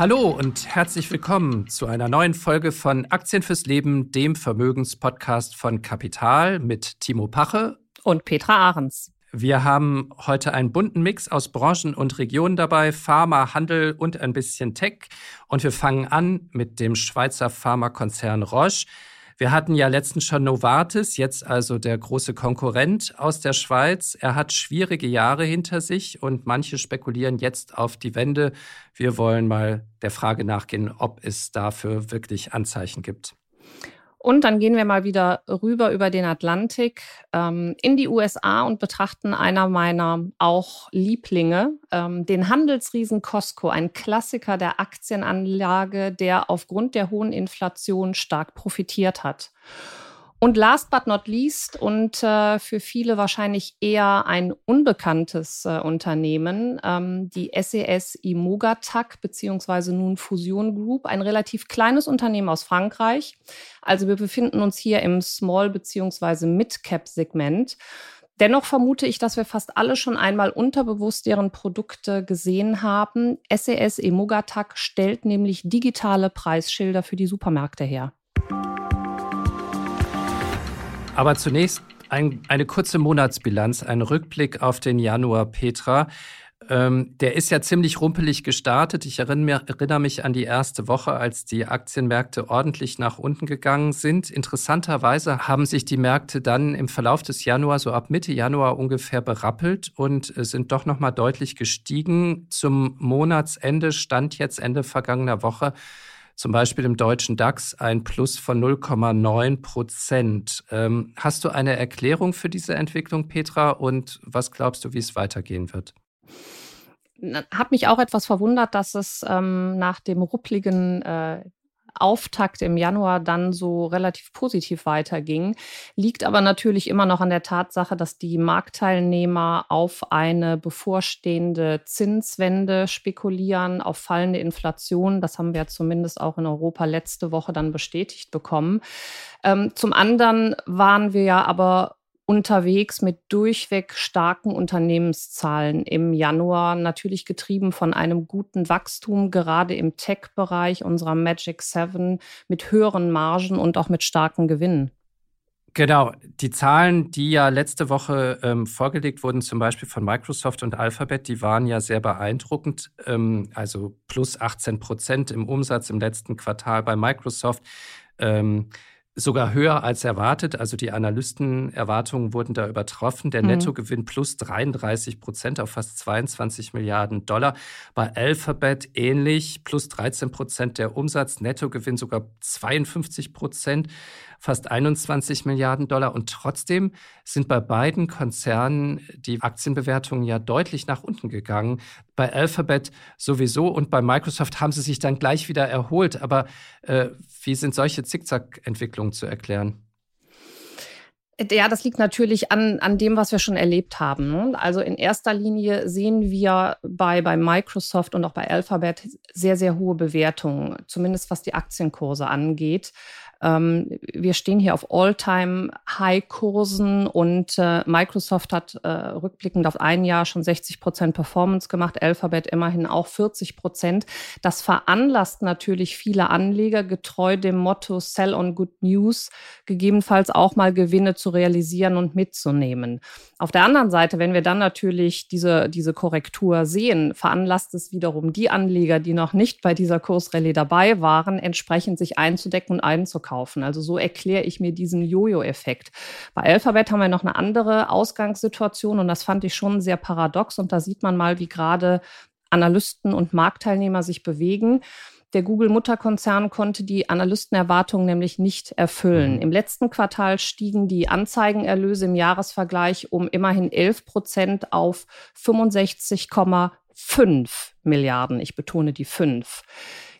Hallo und herzlich willkommen zu einer neuen Folge von Aktien fürs Leben, dem Vermögenspodcast von Kapital mit Timo Pache und Petra Ahrens. Wir haben heute einen bunten Mix aus Branchen und Regionen dabei, Pharma, Handel und ein bisschen Tech. Und wir fangen an mit dem Schweizer Pharmakonzern Roche. Wir hatten ja letztens schon Novartis, jetzt also der große Konkurrent aus der Schweiz. Er hat schwierige Jahre hinter sich und manche spekulieren jetzt auf die Wende. Wir wollen mal der Frage nachgehen, ob es dafür wirklich Anzeichen gibt. Und dann gehen wir mal wieder rüber über den Atlantik ähm, in die USA und betrachten einer meiner auch Lieblinge, ähm, den Handelsriesen Costco, ein Klassiker der Aktienanlage, der aufgrund der hohen Inflation stark profitiert hat. Und last but not least und äh, für viele wahrscheinlich eher ein unbekanntes äh, Unternehmen, ähm, die SES Imogatac beziehungsweise nun Fusion Group, ein relativ kleines Unternehmen aus Frankreich. Also wir befinden uns hier im Small beziehungsweise Mid-Cap Segment. Dennoch vermute ich, dass wir fast alle schon einmal unterbewusst deren Produkte gesehen haben. SES e Emogatac stellt nämlich digitale Preisschilder für die Supermärkte her. Aber zunächst ein, eine kurze Monatsbilanz, ein Rückblick auf den Januar, Petra. Ähm, der ist ja ziemlich rumpelig gestartet. Ich erinnere, mich an die erste Woche, als die Aktienmärkte ordentlich nach unten gegangen sind. Interessanterweise haben sich die Märkte dann im Verlauf des Januar, so ab Mitte Januar ungefähr berappelt und sind doch nochmal deutlich gestiegen. Zum Monatsende stand jetzt Ende vergangener Woche zum Beispiel im deutschen DAX ein Plus von 0,9 Prozent. Ähm, hast du eine Erklärung für diese Entwicklung, Petra? Und was glaubst du, wie es weitergehen wird? Hat mich auch etwas verwundert, dass es ähm, nach dem ruppligen äh, Auftakt im Januar dann so relativ positiv weiterging. Liegt aber natürlich immer noch an der Tatsache, dass die Marktteilnehmer auf eine bevorstehende Zinswende spekulieren, auf fallende Inflation. Das haben wir zumindest auch in Europa letzte Woche dann bestätigt bekommen. Ähm, zum anderen waren wir ja aber unterwegs mit durchweg starken Unternehmenszahlen im Januar, natürlich getrieben von einem guten Wachstum, gerade im Tech-Bereich unserer Magic Seven mit höheren Margen und auch mit starken Gewinnen. Genau, die Zahlen, die ja letzte Woche ähm, vorgelegt wurden, zum Beispiel von Microsoft und Alphabet, die waren ja sehr beeindruckend. Ähm, also plus 18 Prozent im Umsatz im letzten Quartal bei Microsoft. Ähm, sogar höher als erwartet. Also die Analystenerwartungen wurden da übertroffen. Der mhm. Nettogewinn plus 33 Prozent auf fast 22 Milliarden Dollar. Bei Alphabet ähnlich, plus 13 Prozent der Umsatz, Nettogewinn sogar 52 Prozent fast 21 Milliarden Dollar. Und trotzdem sind bei beiden Konzernen die Aktienbewertungen ja deutlich nach unten gegangen. Bei Alphabet sowieso und bei Microsoft haben sie sich dann gleich wieder erholt. Aber äh, wie sind solche Zickzack-Entwicklungen zu erklären? Ja, das liegt natürlich an, an dem, was wir schon erlebt haben. Ne? Also in erster Linie sehen wir bei, bei Microsoft und auch bei Alphabet sehr, sehr hohe Bewertungen, zumindest was die Aktienkurse angeht. Ähm, wir stehen hier auf All-Time-High-Kursen und äh, Microsoft hat äh, rückblickend auf ein Jahr schon 60 Prozent Performance gemacht, Alphabet immerhin auch 40 Prozent. Das veranlasst natürlich viele Anleger, getreu dem Motto Sell on Good News, gegebenenfalls auch mal Gewinne zu realisieren und mitzunehmen. Auf der anderen Seite, wenn wir dann natürlich diese, diese Korrektur sehen, veranlasst es wiederum die Anleger, die noch nicht bei dieser Kursrallye dabei waren, entsprechend sich einzudecken und einzukaufen kaufen. Also so erkläre ich mir diesen Jojo-Effekt. Bei Alphabet haben wir noch eine andere Ausgangssituation und das fand ich schon sehr paradox. Und da sieht man mal, wie gerade Analysten und Marktteilnehmer sich bewegen. Der Google-Mutterkonzern konnte die Analystenerwartungen nämlich nicht erfüllen. Mhm. Im letzten Quartal stiegen die Anzeigenerlöse im Jahresvergleich um immerhin 11 Prozent auf 65,5 fünf Milliarden. Ich betone die fünf.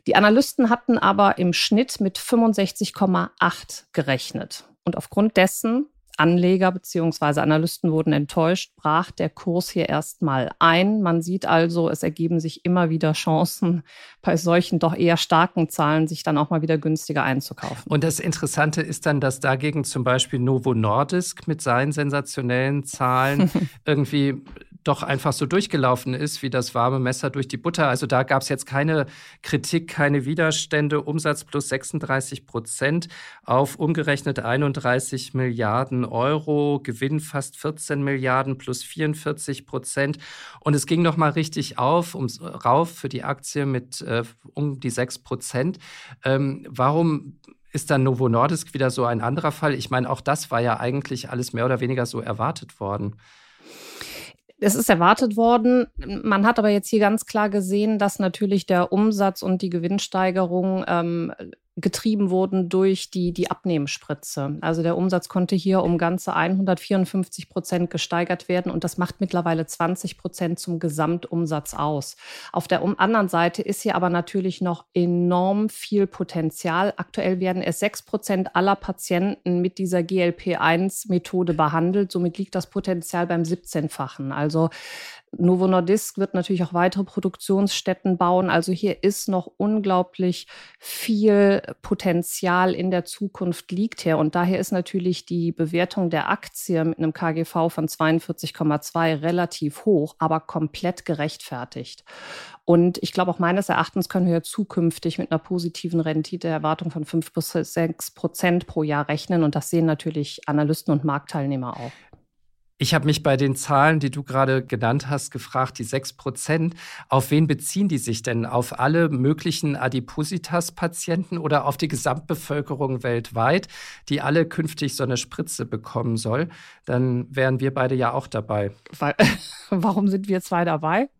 Die Analysten hatten aber im Schnitt mit 65,8 gerechnet. Und aufgrund dessen Anleger bzw. Analysten wurden enttäuscht, brach der Kurs hier erstmal ein. Man sieht also, es ergeben sich immer wieder Chancen, bei solchen doch eher starken Zahlen sich dann auch mal wieder günstiger einzukaufen. Und das Interessante ist dann, dass dagegen zum Beispiel Novo Nordisk mit seinen sensationellen Zahlen irgendwie doch einfach so durchgelaufen ist, wie das warme Messer durch die Butter. Also da gab es jetzt keine Kritik, keine Widerstände. Umsatz plus 36 Prozent auf umgerechnet 31 Milliarden Euro, Gewinn fast 14 Milliarden plus 44 Prozent. Und es ging nochmal richtig auf, ums, rauf für die Aktie mit äh, um die 6 Prozent. Ähm, warum ist dann Novo Nordisk wieder so ein anderer Fall? Ich meine, auch das war ja eigentlich alles mehr oder weniger so erwartet worden. Es ist erwartet worden. Man hat aber jetzt hier ganz klar gesehen, dass natürlich der Umsatz und die Gewinnsteigerung ähm, getrieben wurden durch die, die Abnehmspritze. Also der Umsatz konnte hier um ganze 154 Prozent gesteigert werden und das macht mittlerweile 20 Prozent zum Gesamtumsatz aus. Auf der anderen Seite ist hier aber natürlich noch enorm viel Potenzial. Aktuell werden es 6 Prozent aller Patienten mit dieser GLP-1-Methode behandelt. Somit liegt das Potenzial beim 17-fachen. Also Novo Nordisk wird natürlich auch weitere Produktionsstätten bauen. Also hier ist noch unglaublich viel Potenzial in der Zukunft liegt hier. Und daher ist natürlich die Bewertung der Aktie mit einem KGV von 42,2 relativ hoch, aber komplett gerechtfertigt. Und ich glaube, auch meines Erachtens können wir zukünftig mit einer positiven Renditeerwartung von 5 bis 6 Prozent pro Jahr rechnen. Und das sehen natürlich Analysten und Marktteilnehmer auch. Ich habe mich bei den Zahlen, die du gerade genannt hast, gefragt, die 6 Prozent, auf wen beziehen die sich denn? Auf alle möglichen Adipositas-Patienten oder auf die Gesamtbevölkerung weltweit, die alle künftig so eine Spritze bekommen soll? Dann wären wir beide ja auch dabei. Warum sind wir zwei dabei?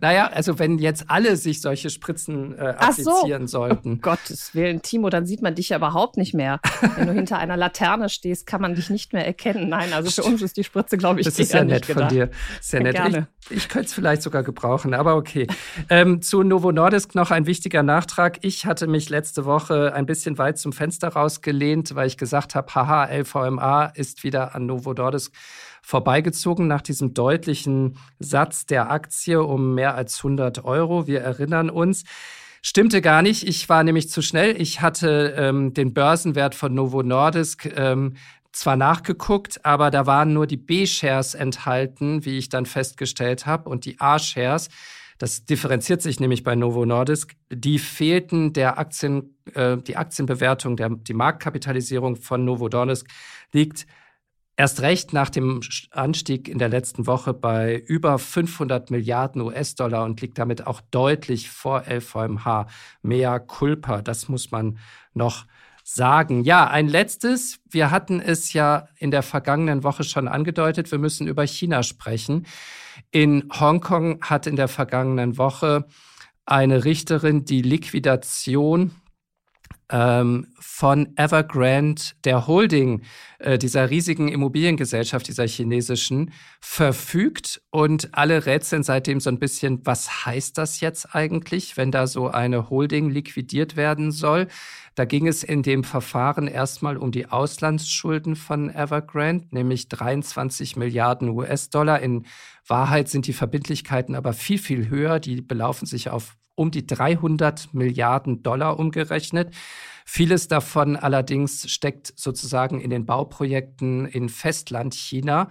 Naja, also wenn jetzt alle sich solche Spritzen äh, applizieren so. sollten. Oh Gottes Willen, Timo, dann sieht man dich ja überhaupt nicht mehr. Wenn du hinter einer Laterne stehst, kann man dich nicht mehr erkennen. Nein, also für uns ist die Spritze, glaube glaube ich. Das ist ja nett von dir. Sehr nett. Gerne. Ich, ich könnte es vielleicht sogar gebrauchen, aber okay. ähm, zu Novo Nordisk noch ein wichtiger Nachtrag. Ich hatte mich letzte Woche ein bisschen weit zum Fenster rausgelehnt, weil ich gesagt habe, haha, LVMA ist wieder an Novo Nordisk vorbeigezogen nach diesem deutlichen Satz der Aktie um mehr als 100 Euro. Wir erinnern uns. Stimmte gar nicht. Ich war nämlich zu schnell. Ich hatte ähm, den Börsenwert von Novo Nordisk ähm, zwar nachgeguckt, aber da waren nur die B-Shares enthalten, wie ich dann festgestellt habe, und die A-Shares. Das differenziert sich nämlich bei Novo Nordisk. Die fehlten der Aktien, äh, die Aktienbewertung, der, die Marktkapitalisierung von Novo Nordisk liegt erst recht nach dem Anstieg in der letzten Woche bei über 500 Milliarden US-Dollar und liegt damit auch deutlich vor LVMH. Mehr Culpa, das muss man noch sagen. Ja, ein letztes. Wir hatten es ja in der vergangenen Woche schon angedeutet. Wir müssen über China sprechen. In Hongkong hat in der vergangenen Woche eine Richterin die Liquidation von Evergrande, der Holding äh, dieser riesigen Immobiliengesellschaft, dieser chinesischen, verfügt. Und alle rätseln seitdem so ein bisschen, was heißt das jetzt eigentlich, wenn da so eine Holding liquidiert werden soll? Da ging es in dem Verfahren erstmal um die Auslandsschulden von Evergrande, nämlich 23 Milliarden US-Dollar. In Wahrheit sind die Verbindlichkeiten aber viel, viel höher. Die belaufen sich auf um die 300 Milliarden Dollar umgerechnet. Vieles davon allerdings steckt sozusagen in den Bauprojekten in Festlandchina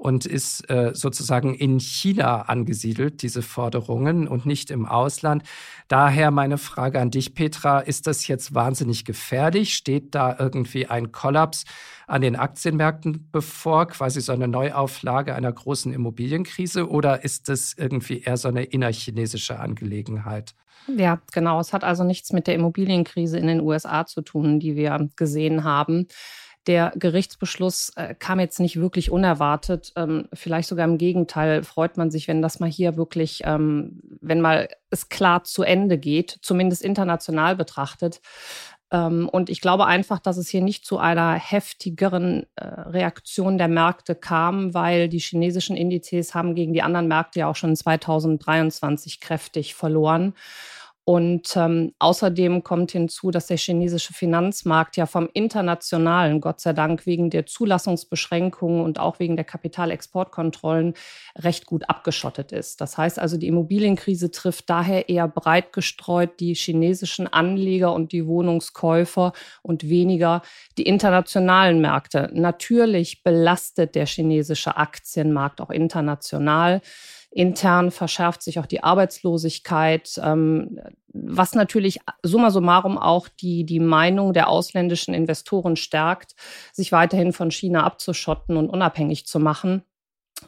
und ist äh, sozusagen in China angesiedelt, diese Forderungen und nicht im Ausland. Daher meine Frage an dich, Petra, ist das jetzt wahnsinnig gefährlich? Steht da irgendwie ein Kollaps an den Aktienmärkten bevor, quasi so eine Neuauflage einer großen Immobilienkrise oder ist das irgendwie eher so eine innerchinesische Angelegenheit? Ja, genau. Es hat also nichts mit der Immobilienkrise in den USA zu tun, die wir gesehen haben. Der Gerichtsbeschluss äh, kam jetzt nicht wirklich unerwartet. Ähm, vielleicht sogar im Gegenteil freut man sich, wenn das mal hier wirklich, ähm, wenn mal es klar zu Ende geht, zumindest international betrachtet. Ähm, und ich glaube einfach, dass es hier nicht zu einer heftigeren äh, Reaktion der Märkte kam, weil die chinesischen Indizes haben gegen die anderen Märkte ja auch schon 2023 kräftig verloren. Und ähm, außerdem kommt hinzu, dass der chinesische Finanzmarkt ja vom internationalen, Gott sei Dank, wegen der Zulassungsbeschränkungen und auch wegen der Kapitalexportkontrollen recht gut abgeschottet ist. Das heißt also, die Immobilienkrise trifft daher eher breit gestreut die chinesischen Anleger und die Wohnungskäufer und weniger die internationalen Märkte. Natürlich belastet der chinesische Aktienmarkt auch international. Intern verschärft sich auch die Arbeitslosigkeit, ähm, was natürlich summa summarum auch die, die Meinung der ausländischen Investoren stärkt, sich weiterhin von China abzuschotten und unabhängig zu machen.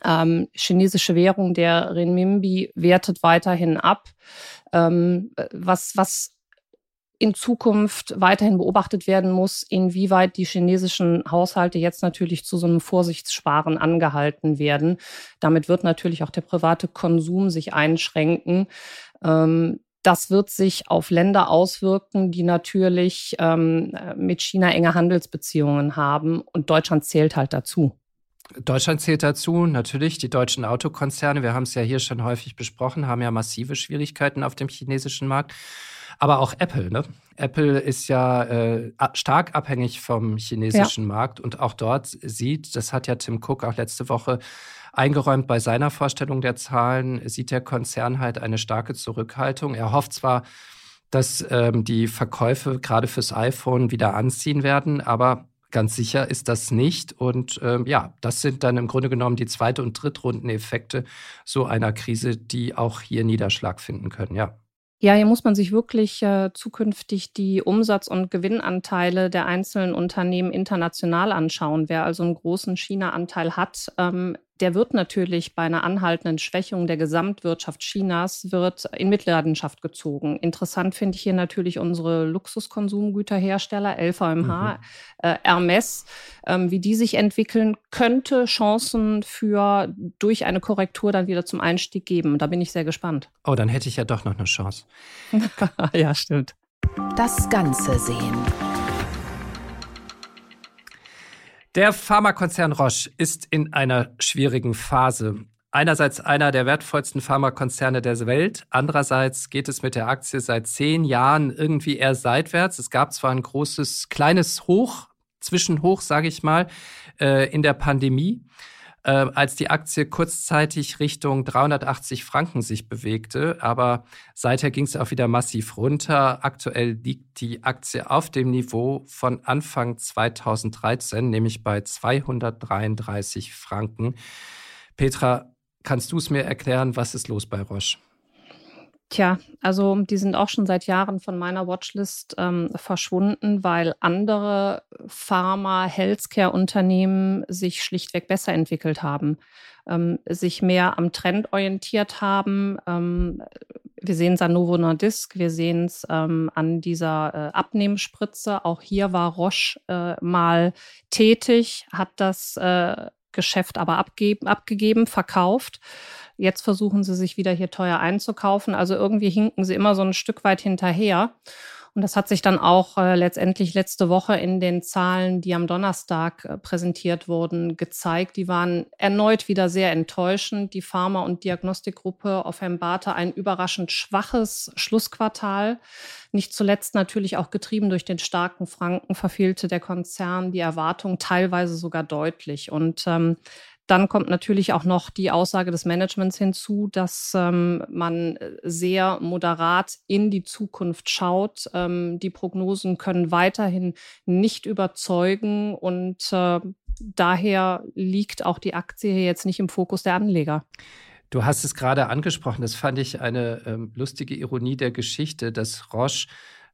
Ähm, chinesische Währung, der Renminbi, wertet weiterhin ab, ähm, was, was in Zukunft weiterhin beobachtet werden muss, inwieweit die chinesischen Haushalte jetzt natürlich zu so einem Vorsichtssparen angehalten werden. Damit wird natürlich auch der private Konsum sich einschränken. Ähm, das wird sich auf Länder auswirken, die natürlich ähm, mit China enge Handelsbeziehungen haben. Und Deutschland zählt halt dazu. Deutschland zählt dazu, natürlich. Die deutschen Autokonzerne, wir haben es ja hier schon häufig besprochen, haben ja massive Schwierigkeiten auf dem chinesischen Markt. Aber auch Apple, ne? Apple ist ja äh, stark abhängig vom chinesischen ja. Markt und auch dort sieht, das hat ja Tim Cook auch letzte Woche eingeräumt bei seiner Vorstellung der Zahlen, sieht der Konzern halt eine starke Zurückhaltung. Er hofft zwar, dass ähm, die Verkäufe gerade fürs iPhone wieder anziehen werden, aber ganz sicher ist das nicht. Und ähm, ja, das sind dann im Grunde genommen die zweite und Drittrundeneffekte so einer Krise, die auch hier Niederschlag finden können, ja. Ja, hier muss man sich wirklich äh, zukünftig die Umsatz- und Gewinnanteile der einzelnen Unternehmen international anschauen. Wer also einen großen China-Anteil hat, ähm, der wird natürlich bei einer anhaltenden Schwächung der Gesamtwirtschaft Chinas wird in Mitleidenschaft gezogen. Interessant finde ich hier natürlich unsere Luxuskonsumgüterhersteller LVMH, mhm. äh, Hermes, ähm, wie die sich entwickeln, könnte Chancen für durch eine Korrektur dann wieder zum Einstieg geben. Da bin ich sehr gespannt. Oh, dann hätte ich ja doch noch eine Chance. ja, stimmt. Das Ganze sehen. Der Pharmakonzern Roche ist in einer schwierigen Phase. Einerseits einer der wertvollsten Pharmakonzerne der Welt, andererseits geht es mit der Aktie seit zehn Jahren irgendwie eher seitwärts. Es gab zwar ein großes, kleines Hoch, Zwischenhoch, sage ich mal, äh, in der Pandemie, äh, als die Aktie kurzzeitig Richtung 380 Franken sich bewegte. Aber seither ging es auch wieder massiv runter. Aktuell liegt die Aktie auf dem Niveau von Anfang 2013, nämlich bei 233 Franken. Petra, kannst du es mir erklären, was ist los bei Roche? Tja, also die sind auch schon seit Jahren von meiner Watchlist ähm, verschwunden, weil andere Pharma, Healthcare-Unternehmen sich schlichtweg besser entwickelt haben, ähm, sich mehr am Trend orientiert haben. Ähm, wir sehen es an Novo Nordisk, wir sehen es ähm, an dieser äh, Abnehmspritze. Auch hier war Roche äh, mal tätig, hat das äh, Geschäft aber abgeben, abgegeben, verkauft. Jetzt versuchen sie sich wieder hier teuer einzukaufen. Also irgendwie hinken sie immer so ein Stück weit hinterher. Und das hat sich dann auch äh, letztendlich letzte Woche in den Zahlen, die am Donnerstag äh, präsentiert wurden, gezeigt. Die waren erneut wieder sehr enttäuschend. Die Pharma- und Diagnostikgruppe offenbarte ein überraschend schwaches Schlussquartal. Nicht zuletzt natürlich auch getrieben durch den starken Franken verfehlte der Konzern die Erwartung teilweise sogar deutlich. Und ähm, dann kommt natürlich auch noch die Aussage des Managements hinzu, dass ähm, man sehr moderat in die Zukunft schaut. Ähm, die Prognosen können weiterhin nicht überzeugen und äh, daher liegt auch die Aktie jetzt nicht im Fokus der Anleger. Du hast es gerade angesprochen, das fand ich eine ähm, lustige Ironie der Geschichte, dass Roche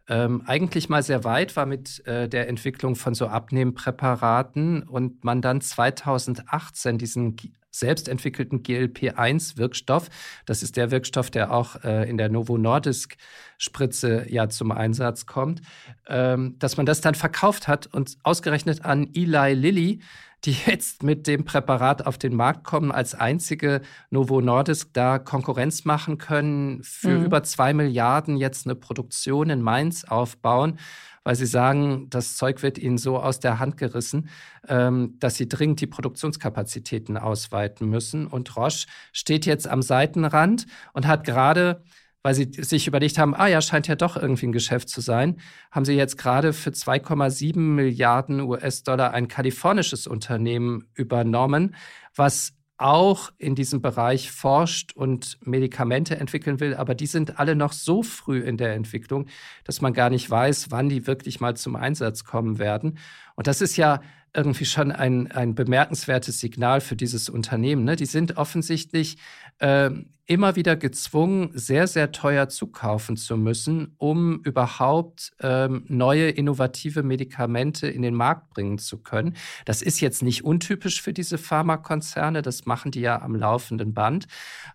ähm, eigentlich mal sehr weit war mit äh, der Entwicklung von so Abnehmpräparaten und man dann 2018 diesen selbst entwickelten GLP-1-Wirkstoff, das ist der Wirkstoff, der auch äh, in der Novo Nordisk-Spritze ja zum Einsatz kommt, ähm, dass man das dann verkauft hat und ausgerechnet an Eli Lilly, die jetzt mit dem Präparat auf den Markt kommen, als einzige Novo Nordisk da Konkurrenz machen können, für mhm. über zwei Milliarden jetzt eine Produktion in Mainz aufbauen, weil sie sagen, das Zeug wird ihnen so aus der Hand gerissen, ähm, dass sie dringend die Produktionskapazitäten ausweiten müssen. Und Roche steht jetzt am Seitenrand und hat gerade weil sie sich überlegt haben, ah ja, scheint ja doch irgendwie ein Geschäft zu sein, haben sie jetzt gerade für 2,7 Milliarden US-Dollar ein kalifornisches Unternehmen übernommen, was auch in diesem Bereich forscht und Medikamente entwickeln will, aber die sind alle noch so früh in der Entwicklung, dass man gar nicht weiß, wann die wirklich mal zum Einsatz kommen werden. Und das ist ja irgendwie schon ein, ein bemerkenswertes Signal für dieses Unternehmen. Ne? Die sind offensichtlich äh, immer wieder gezwungen, sehr, sehr teuer zukaufen zu müssen, um überhaupt ähm, neue innovative Medikamente in den Markt bringen zu können. Das ist jetzt nicht untypisch für diese Pharmakonzerne, das machen die ja am laufenden Band.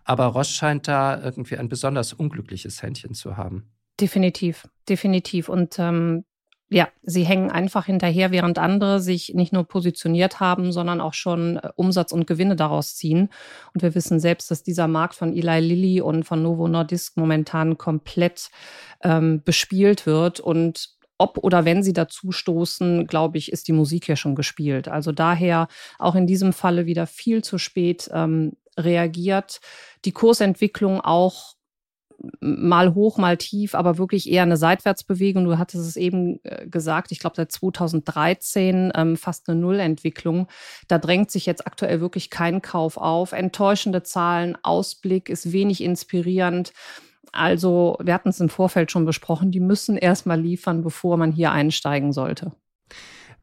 Aber Roche scheint da irgendwie ein besonders unglückliches Händchen zu haben. Definitiv, definitiv. Und ähm, ja, sie hängen einfach hinterher, während andere sich nicht nur positioniert haben, sondern auch schon äh, Umsatz und Gewinne daraus ziehen. Und wir wissen selbst, dass dieser Markt von Eli Lilly und von Novo Nordisk momentan komplett ähm, bespielt wird. Und ob oder wenn sie dazu stoßen, glaube ich, ist die Musik ja schon gespielt. Also daher auch in diesem Falle wieder viel zu spät ähm, reagiert. Die Kursentwicklung auch mal hoch, mal tief, aber wirklich eher eine Seitwärtsbewegung. Du hattest es eben äh, gesagt, ich glaube seit 2013 ähm, fast eine Nullentwicklung. Da drängt sich jetzt aktuell wirklich kein Kauf auf. Enttäuschende Zahlen, Ausblick ist wenig inspirierend. Also wir hatten es im Vorfeld schon besprochen, die müssen erstmal liefern, bevor man hier einsteigen sollte.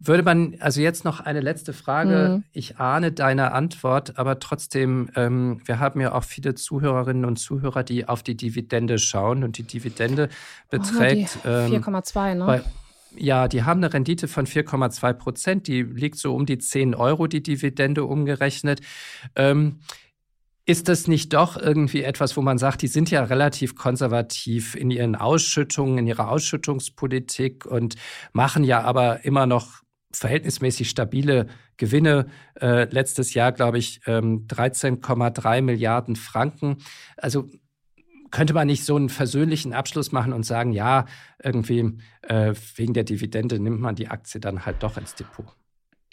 Würde man, also jetzt noch eine letzte Frage. Mhm. Ich ahne deine Antwort, aber trotzdem, ähm, wir haben ja auch viele Zuhörerinnen und Zuhörer, die auf die Dividende schauen und die Dividende beträgt oh, 4,2, ähm, ne? Bei, ja, die haben eine Rendite von 4,2 Prozent. Die liegt so um die 10 Euro, die Dividende umgerechnet. Ähm, ist das nicht doch irgendwie etwas, wo man sagt, die sind ja relativ konservativ in ihren Ausschüttungen, in ihrer Ausschüttungspolitik und machen ja aber immer noch verhältnismäßig stabile Gewinne. Äh, letztes Jahr, glaube ich, ähm, 13,3 Milliarden Franken. Also könnte man nicht so einen versöhnlichen Abschluss machen und sagen, ja, irgendwie äh, wegen der Dividende nimmt man die Aktie dann halt doch ins Depot?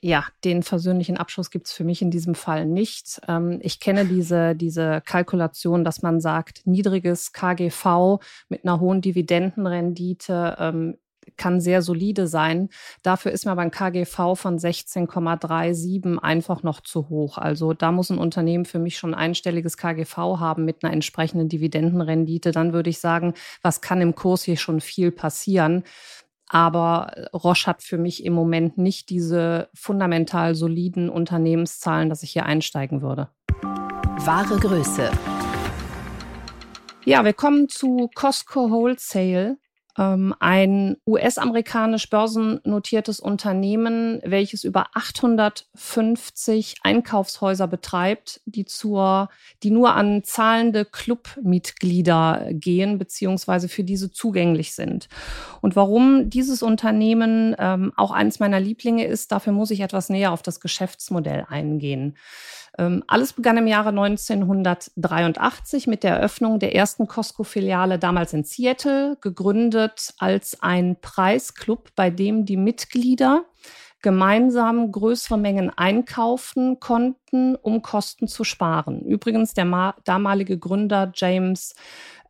Ja, den versöhnlichen Abschluss gibt es für mich in diesem Fall nicht. Ähm, ich kenne diese, diese Kalkulation, dass man sagt, niedriges KGV mit einer hohen Dividendenrendite ähm, kann sehr solide sein. Dafür ist mir aber ein KGV von 16,37 einfach noch zu hoch. Also da muss ein Unternehmen für mich schon ein einstelliges KGV haben mit einer entsprechenden Dividendenrendite. Dann würde ich sagen, was kann im Kurs hier schon viel passieren? Aber Roche hat für mich im Moment nicht diese fundamental soliden Unternehmenszahlen, dass ich hier einsteigen würde. Wahre Größe. Ja, wir kommen zu Costco Wholesale. Ähm, ein US-amerikanisch börsennotiertes Unternehmen, welches über 850 Einkaufshäuser betreibt, die zur, die nur an zahlende Clubmitglieder gehen, beziehungsweise für diese zugänglich sind. Und warum dieses Unternehmen ähm, auch eines meiner Lieblinge ist, dafür muss ich etwas näher auf das Geschäftsmodell eingehen. Ähm, alles begann im Jahre 1983 mit der Eröffnung der ersten Costco-Filiale damals in Seattle, gegründet als ein Preisclub, bei dem die Mitglieder gemeinsam größere Mengen einkaufen konnten, um Kosten zu sparen. Übrigens, der damalige Gründer James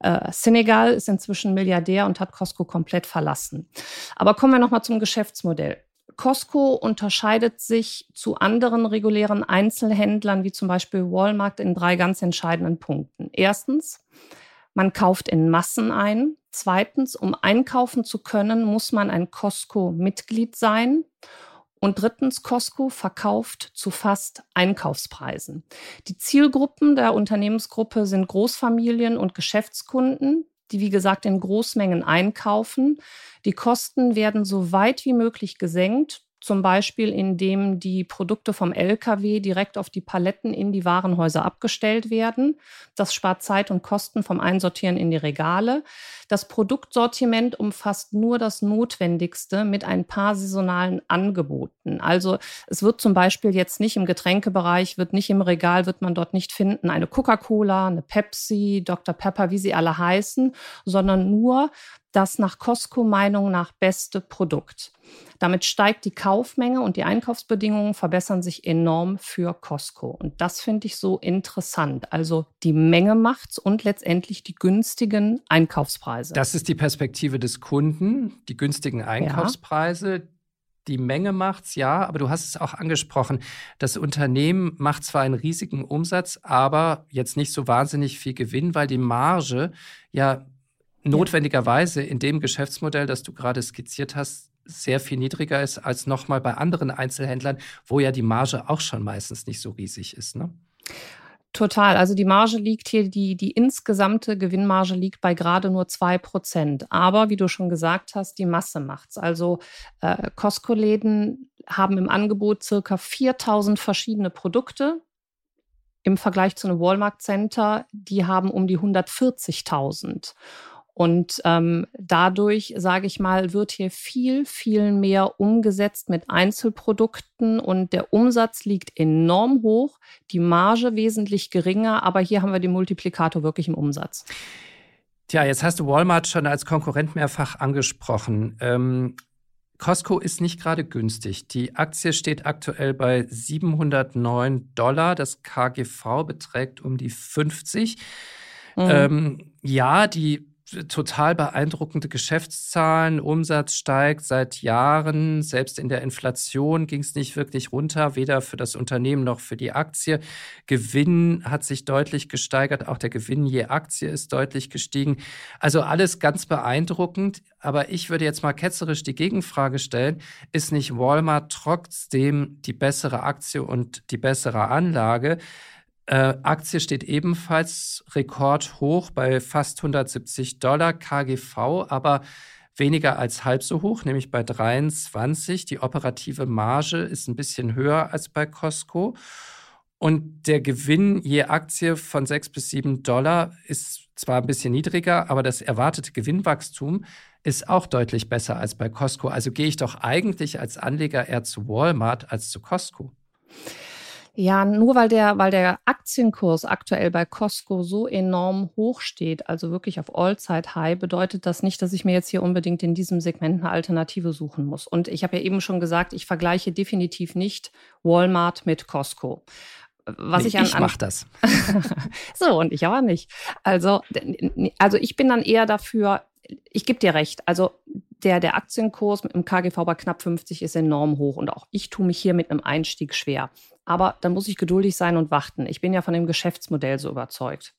äh, Senegal ist inzwischen Milliardär und hat Costco komplett verlassen. Aber kommen wir nochmal zum Geschäftsmodell. Costco unterscheidet sich zu anderen regulären Einzelhändlern wie zum Beispiel Walmart in drei ganz entscheidenden Punkten. Erstens, man kauft in Massen ein. Zweitens, um einkaufen zu können, muss man ein Costco-Mitglied sein. Und drittens, Costco verkauft zu fast Einkaufspreisen. Die Zielgruppen der Unternehmensgruppe sind Großfamilien und Geschäftskunden, die wie gesagt in Großmengen einkaufen. Die Kosten werden so weit wie möglich gesenkt, zum Beispiel indem die Produkte vom Lkw direkt auf die Paletten in die Warenhäuser abgestellt werden. Das spart Zeit und Kosten vom Einsortieren in die Regale. Das Produktsortiment umfasst nur das Notwendigste mit ein paar saisonalen Angeboten. Also es wird zum Beispiel jetzt nicht im Getränkebereich, wird nicht im Regal, wird man dort nicht finden, eine Coca-Cola, eine Pepsi, Dr. Pepper, wie sie alle heißen, sondern nur das nach Costco Meinung nach beste Produkt. Damit steigt die Kaufmenge und die Einkaufsbedingungen verbessern sich enorm für Costco. Und das finde ich so interessant. Also die Menge macht's und letztendlich die günstigen Einkaufspreise. Das ist die Perspektive des Kunden, die günstigen Einkaufspreise. Ja. Die Menge macht's, ja, aber du hast es auch angesprochen. Das Unternehmen macht zwar einen riesigen Umsatz, aber jetzt nicht so wahnsinnig viel Gewinn, weil die Marge ja notwendigerweise in dem Geschäftsmodell, das du gerade skizziert hast, sehr viel niedriger ist als nochmal bei anderen Einzelhändlern, wo ja die Marge auch schon meistens nicht so riesig ist. Ne? Total. Also die Marge liegt hier, die, die insgesamte Gewinnmarge liegt bei gerade nur zwei Prozent. Aber wie du schon gesagt hast, die Masse macht's. Also äh, Costco-Läden haben im Angebot circa 4000 verschiedene Produkte. Im Vergleich zu einem Walmart Center, die haben um die 140.000. Und ähm, dadurch, sage ich mal, wird hier viel, viel mehr umgesetzt mit Einzelprodukten und der Umsatz liegt enorm hoch, die Marge wesentlich geringer, aber hier haben wir den Multiplikator wirklich im Umsatz. Tja, jetzt hast du Walmart schon als Konkurrent mehrfach angesprochen. Ähm, Costco ist nicht gerade günstig. Die Aktie steht aktuell bei 709 Dollar. Das KGV beträgt um die 50. Mhm. Ähm, ja, die total beeindruckende Geschäftszahlen. Umsatz steigt seit Jahren. Selbst in der Inflation ging es nicht wirklich runter, weder für das Unternehmen noch für die Aktie. Gewinn hat sich deutlich gesteigert. Auch der Gewinn je Aktie ist deutlich gestiegen. Also alles ganz beeindruckend. Aber ich würde jetzt mal ketzerisch die Gegenfrage stellen. Ist nicht Walmart trotzdem die bessere Aktie und die bessere Anlage? Äh, Aktie steht ebenfalls rekordhoch bei fast 170 Dollar KGV, aber weniger als halb so hoch, nämlich bei 23. Die operative Marge ist ein bisschen höher als bei Costco. Und der Gewinn je Aktie von 6 bis 7 Dollar ist zwar ein bisschen niedriger, aber das erwartete Gewinnwachstum ist auch deutlich besser als bei Costco. Also gehe ich doch eigentlich als Anleger eher zu Walmart als zu Costco. Ja, nur weil der, weil der Aktienkurs aktuell bei Costco so enorm hoch steht, also wirklich auf All-Zeit-High, bedeutet das nicht, dass ich mir jetzt hier unbedingt in diesem Segment eine Alternative suchen muss. Und ich habe ja eben schon gesagt, ich vergleiche definitiv nicht Walmart mit Costco. Was nee, ich an, ich mach das. so, und ich aber nicht. Also, also ich bin dann eher dafür, ich gebe dir recht. Also der, der Aktienkurs im KGV bei knapp 50 ist enorm hoch und auch ich tue mich hier mit einem Einstieg schwer. Aber dann muss ich geduldig sein und warten. Ich bin ja von dem Geschäftsmodell so überzeugt.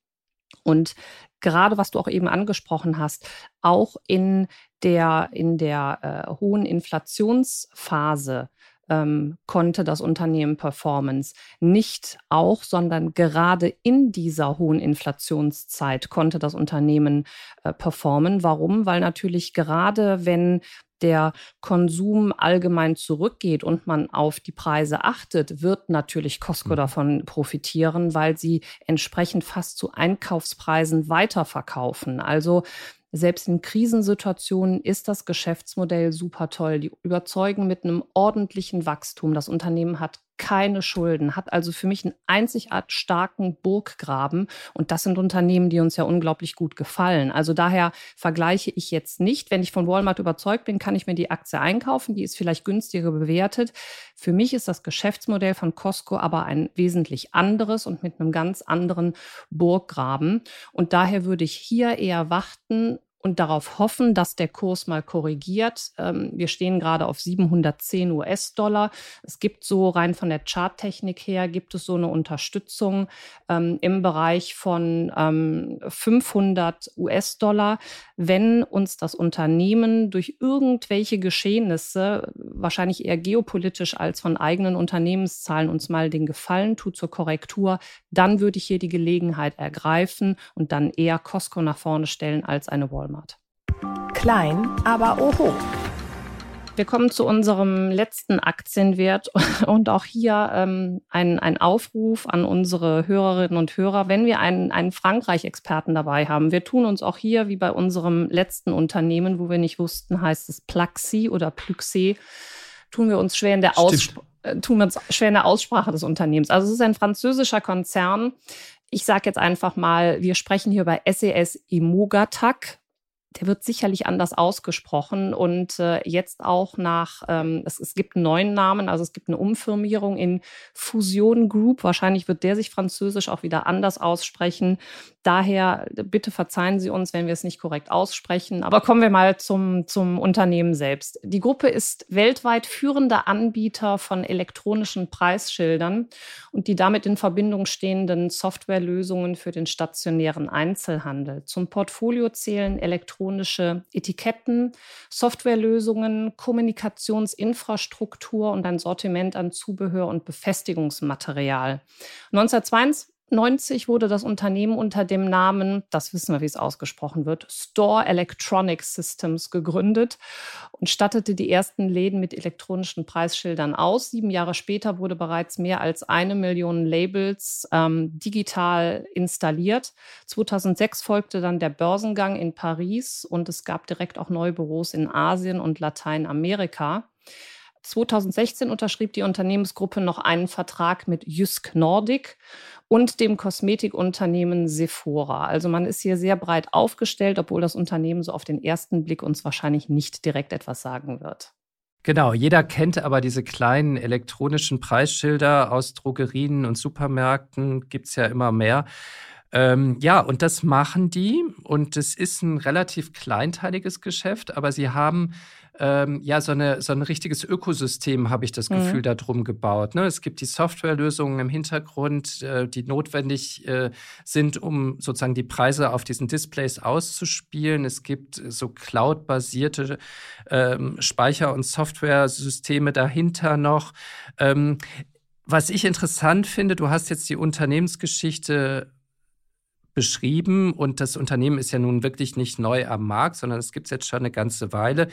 Und gerade was du auch eben angesprochen hast, auch in der, in der äh, hohen Inflationsphase ähm, konnte das Unternehmen Performance. Nicht auch, sondern gerade in dieser hohen Inflationszeit konnte das Unternehmen äh, performen. Warum? Weil natürlich gerade wenn der Konsum allgemein zurückgeht und man auf die Preise achtet, wird natürlich Costco mhm. davon profitieren, weil sie entsprechend fast zu Einkaufspreisen weiterverkaufen. Also selbst in Krisensituationen ist das Geschäftsmodell super toll. Die überzeugen mit einem ordentlichen Wachstum. Das Unternehmen hat keine Schulden, hat also für mich einen einzigartig starken Burggraben. Und das sind Unternehmen, die uns ja unglaublich gut gefallen. Also daher vergleiche ich jetzt nicht. Wenn ich von Walmart überzeugt bin, kann ich mir die Aktie einkaufen. Die ist vielleicht günstiger bewertet. Für mich ist das Geschäftsmodell von Costco aber ein wesentlich anderes und mit einem ganz anderen Burggraben. Und daher würde ich hier eher warten, und darauf hoffen, dass der Kurs mal korrigiert. Ähm, wir stehen gerade auf 710 US-Dollar. Es gibt so rein von der Charttechnik her, gibt es so eine Unterstützung ähm, im Bereich von ähm, 500 US-Dollar. Wenn uns das Unternehmen durch irgendwelche Geschehnisse, wahrscheinlich eher geopolitisch als von eigenen Unternehmenszahlen, uns mal den Gefallen tut zur Korrektur, dann würde ich hier die Gelegenheit ergreifen und dann eher Costco nach vorne stellen als eine Wall. Walmart. Klein, aber oho. Wir kommen zu unserem letzten Aktienwert und auch hier ähm, ein, ein Aufruf an unsere Hörerinnen und Hörer, wenn wir einen, einen Frankreich-Experten dabei haben. Wir tun uns auch hier, wie bei unserem letzten Unternehmen, wo wir nicht wussten, heißt es Plaxi oder Pluxé, tun wir uns schwer in der Aussprache äh, tun wir uns schwer in der Aussprache des Unternehmens. Also es ist ein französischer Konzern. Ich sage jetzt einfach mal, wir sprechen hier über SES Imogatac der wird sicherlich anders ausgesprochen und äh, jetzt auch nach, ähm, es, es gibt einen neuen Namen, also es gibt eine Umfirmierung in Fusion Group. Wahrscheinlich wird der sich französisch auch wieder anders aussprechen. Daher bitte verzeihen Sie uns, wenn wir es nicht korrekt aussprechen. Aber kommen wir mal zum, zum Unternehmen selbst. Die Gruppe ist weltweit führender Anbieter von elektronischen Preisschildern und die damit in Verbindung stehenden Softwarelösungen für den stationären Einzelhandel. Zum Portfolio zählen elektronische Etiketten, Softwarelösungen, Kommunikationsinfrastruktur und ein Sortiment an Zubehör und Befestigungsmaterial. 1922 90 wurde das Unternehmen unter dem Namen, das wissen wir, wie es ausgesprochen wird, Store Electronic Systems gegründet und stattete die ersten Läden mit elektronischen Preisschildern aus. Sieben Jahre später wurde bereits mehr als eine Million Labels ähm, digital installiert. 2006 folgte dann der Börsengang in Paris und es gab direkt auch neue Büros in Asien und Lateinamerika. 2016 unterschrieb die Unternehmensgruppe noch einen Vertrag mit Jysk Nordic und dem Kosmetikunternehmen Sephora. Also man ist hier sehr breit aufgestellt, obwohl das Unternehmen so auf den ersten Blick uns wahrscheinlich nicht direkt etwas sagen wird. Genau, jeder kennt aber diese kleinen elektronischen Preisschilder aus Drogerien und Supermärkten, gibt es ja immer mehr. Ähm, ja, und das machen die. Und es ist ein relativ kleinteiliges Geschäft, aber sie haben ähm, ja so, eine, so ein richtiges Ökosystem, habe ich das Gefühl, mhm. darum gebaut. Ne? Es gibt die Softwarelösungen im Hintergrund, äh, die notwendig äh, sind, um sozusagen die Preise auf diesen Displays auszuspielen. Es gibt so cloud-basierte ähm, Speicher- und Softwaresysteme dahinter noch. Ähm, was ich interessant finde, du hast jetzt die Unternehmensgeschichte beschrieben und das Unternehmen ist ja nun wirklich nicht neu am Markt, sondern es gibt es jetzt schon eine ganze Weile.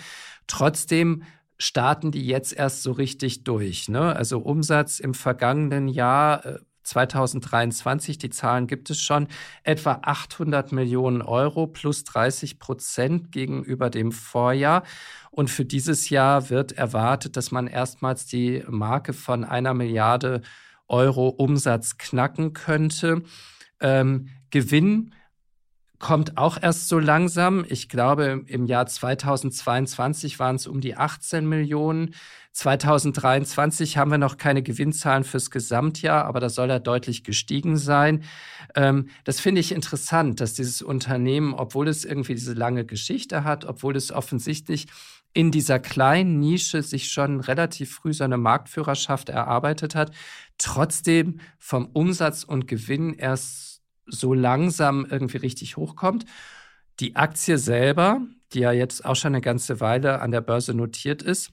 Trotzdem starten die jetzt erst so richtig durch. Ne? Also Umsatz im vergangenen Jahr 2023, äh, die Zahlen gibt es schon, etwa 800 Millionen Euro plus 30 Prozent gegenüber dem Vorjahr. Und für dieses Jahr wird erwartet, dass man erstmals die Marke von einer Milliarde Euro Umsatz knacken könnte. Ähm, Gewinn kommt auch erst so langsam. Ich glaube, im Jahr 2022 waren es um die 18 Millionen. 2023 haben wir noch keine Gewinnzahlen fürs Gesamtjahr, aber da soll er deutlich gestiegen sein. Ähm, das finde ich interessant, dass dieses Unternehmen, obwohl es irgendwie diese lange Geschichte hat, obwohl es offensichtlich in dieser kleinen Nische sich schon relativ früh seine Marktführerschaft erarbeitet hat, trotzdem vom Umsatz und Gewinn erst so langsam irgendwie richtig hochkommt. Die Aktie selber, die ja jetzt auch schon eine ganze Weile an der Börse notiert ist,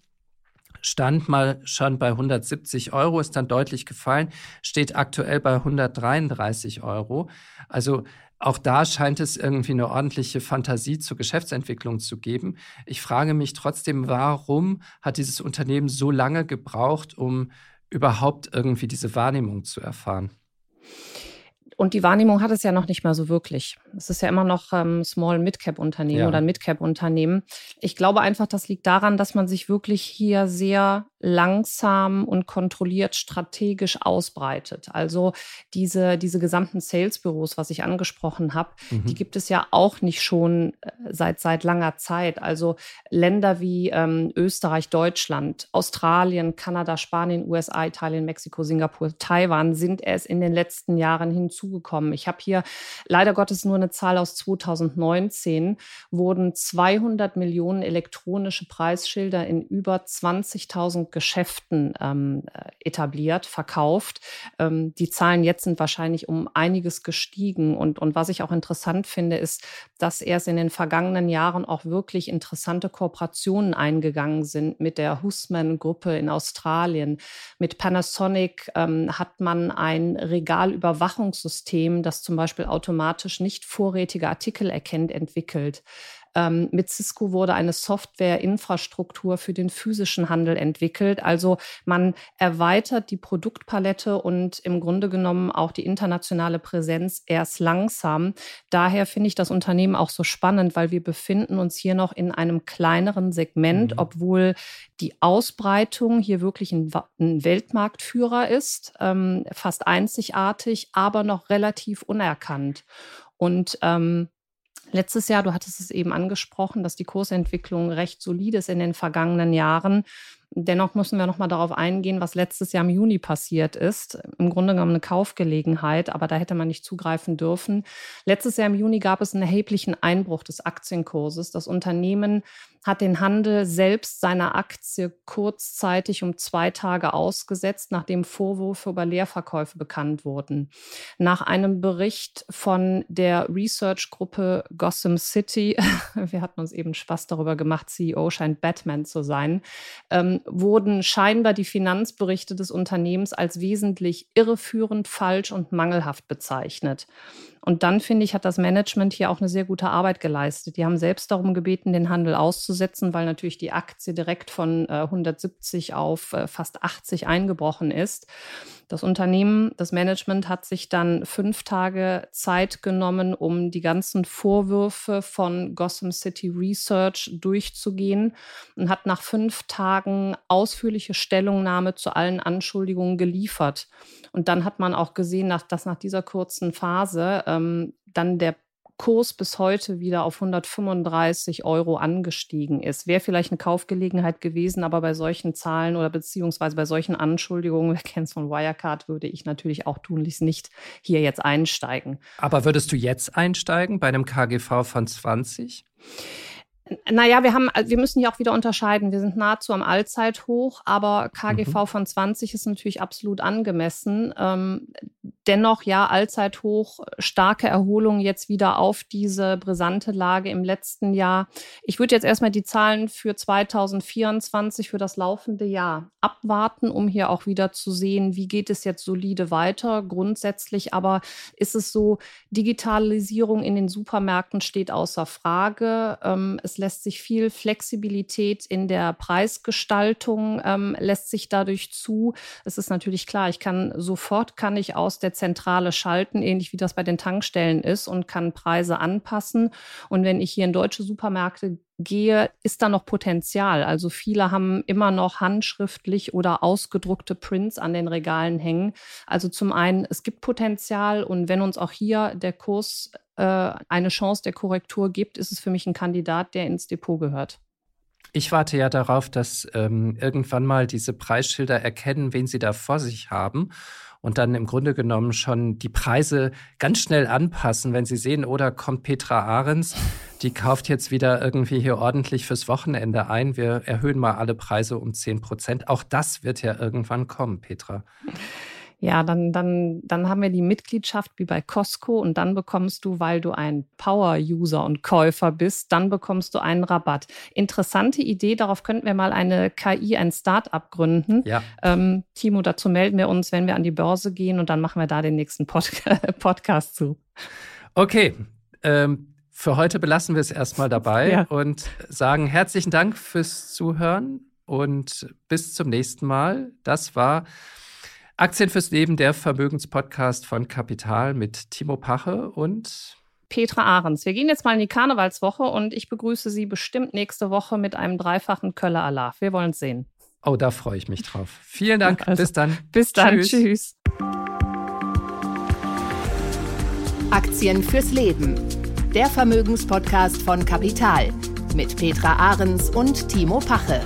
stand mal schon bei 170 Euro, ist dann deutlich gefallen, steht aktuell bei 133 Euro. Also auch da scheint es irgendwie eine ordentliche Fantasie zur Geschäftsentwicklung zu geben. Ich frage mich trotzdem, warum hat dieses Unternehmen so lange gebraucht, um überhaupt irgendwie diese Wahrnehmung zu erfahren? Und die Wahrnehmung hat es ja noch nicht mal so wirklich. Es ist ja immer noch ähm, Small-Mid-Cap-Unternehmen ja. oder Mid-Cap-Unternehmen. Ich glaube einfach, das liegt daran, dass man sich wirklich hier sehr langsam und kontrolliert strategisch ausbreitet. Also diese, diese gesamten Sales-Büros, was ich angesprochen habe, mhm. die gibt es ja auch nicht schon äh, seit, seit langer Zeit. Also Länder wie ähm, Österreich, Deutschland, Australien, Kanada, Spanien, USA, Italien, Mexiko, Singapur, Taiwan sind erst in den letzten Jahren hinzugekommen. Ich habe hier leider Gottes nur eine Zahl aus 2019, wurden 200 Millionen elektronische Preisschilder in über 20.000 Geschäften ähm, äh, etabliert, verkauft. Ähm, die Zahlen jetzt sind wahrscheinlich um einiges gestiegen. Und, und was ich auch interessant finde, ist, dass erst in den vergangenen Jahren auch wirklich interessante Kooperationen eingegangen sind mit der Husman-Gruppe in Australien. Mit Panasonic ähm, hat man ein Regalüberwachungssystem, das zum Beispiel automatisch nicht vorrätige Artikel erkennt, entwickelt. Ähm, mit Cisco wurde eine Softwareinfrastruktur für den physischen Handel entwickelt. Also man erweitert die Produktpalette und im Grunde genommen auch die internationale Präsenz erst langsam. Daher finde ich das Unternehmen auch so spannend, weil wir befinden uns hier noch in einem kleineren Segment, mhm. obwohl die Ausbreitung hier wirklich ein, ein Weltmarktführer ist, ähm, fast einzigartig, aber noch relativ unerkannt. Und ähm, Letztes Jahr, du hattest es eben angesprochen, dass die Kursentwicklung recht solide ist in den vergangenen Jahren. Dennoch müssen wir noch mal darauf eingehen, was letztes Jahr im Juni passiert ist. Im Grunde genommen eine Kaufgelegenheit, aber da hätte man nicht zugreifen dürfen. Letztes Jahr im Juni gab es einen erheblichen Einbruch des Aktienkurses. Das Unternehmen hat den Handel selbst seiner Aktie kurzzeitig um zwei Tage ausgesetzt, nachdem Vorwürfe über Leerverkäufe bekannt wurden. Nach einem Bericht von der Research-Gruppe Gotham City, wir hatten uns eben Spaß darüber gemacht, CEO scheint Batman zu sein, ähm, wurden scheinbar die Finanzberichte des Unternehmens als wesentlich irreführend, falsch und mangelhaft bezeichnet. Und dann, finde ich, hat das Management hier auch eine sehr gute Arbeit geleistet. Die haben selbst darum gebeten, den Handel auszusetzen, weil natürlich die Aktie direkt von äh, 170 auf äh, fast 80 eingebrochen ist. Das Unternehmen, das Management hat sich dann fünf Tage Zeit genommen, um die ganzen Vorwürfe von Gotham City Research durchzugehen und hat nach fünf Tagen ausführliche Stellungnahme zu allen Anschuldigungen geliefert. Und dann hat man auch gesehen, dass nach dieser kurzen Phase ähm, dann der Kurs bis heute wieder auf 135 Euro angestiegen ist. Wäre vielleicht eine Kaufgelegenheit gewesen, aber bei solchen Zahlen oder beziehungsweise bei solchen Anschuldigungen, wir kennen es von Wirecard, würde ich natürlich auch tunlichst nicht hier jetzt einsteigen. Aber würdest du jetzt einsteigen bei einem KGV von 20? Naja, wir haben, also wir müssen ja auch wieder unterscheiden. Wir sind nahezu am Allzeithoch, aber KGV mhm. von 20 ist natürlich absolut angemessen. Ähm, dennoch ja, Allzeithoch, starke Erholung jetzt wieder auf diese brisante Lage im letzten Jahr. Ich würde jetzt erstmal die Zahlen für 2024, für das laufende Jahr abwarten, um hier auch wieder zu sehen, wie geht es jetzt solide weiter. Grundsätzlich aber ist es so, Digitalisierung in den Supermärkten steht außer Frage. Ähm, es lässt sich viel Flexibilität in der Preisgestaltung ähm, lässt sich dadurch zu. Es ist natürlich klar, ich kann sofort kann ich aus der Zentrale schalten, ähnlich wie das bei den Tankstellen ist und kann Preise anpassen. Und wenn ich hier in deutsche Supermärkte gehe, ist da noch Potenzial. Also viele haben immer noch handschriftlich oder ausgedruckte Prints an den Regalen hängen. Also zum einen, es gibt Potenzial und wenn uns auch hier der Kurs äh, eine Chance der Korrektur gibt, ist es für mich ein Kandidat, der ins Depot gehört. Ich warte ja darauf, dass ähm, irgendwann mal diese Preisschilder erkennen, wen sie da vor sich haben und dann im Grunde genommen schon die Preise ganz schnell anpassen, wenn sie sehen, oder oh, kommt Petra Ahrens, die kauft jetzt wieder irgendwie hier ordentlich fürs Wochenende ein. Wir erhöhen mal alle Preise um 10 Prozent. Auch das wird ja irgendwann kommen, Petra. Ja, dann, dann, dann haben wir die Mitgliedschaft wie bei Costco und dann bekommst du, weil du ein Power-User und Käufer bist, dann bekommst du einen Rabatt. Interessante Idee, darauf könnten wir mal eine KI, ein Start-up gründen. Ja. Ähm, Timo, dazu melden wir uns, wenn wir an die Börse gehen und dann machen wir da den nächsten Pod Podcast zu. Okay. Ähm, für heute belassen wir es erstmal dabei ja. und sagen herzlichen Dank fürs Zuhören und bis zum nächsten Mal. Das war Aktien fürs Leben, der Vermögenspodcast von Kapital mit Timo Pache und Petra Ahrens. Wir gehen jetzt mal in die Karnevalswoche und ich begrüße Sie bestimmt nächste Woche mit einem dreifachen Köller Alarv. Wir wollen es sehen. Oh, da freue ich mich drauf. Vielen Dank. Also, bis dann. Bis dann. Tschüss. Tschüss. Aktien fürs Leben. Der Vermögenspodcast von Kapital mit Petra Ahrens und Timo Pache.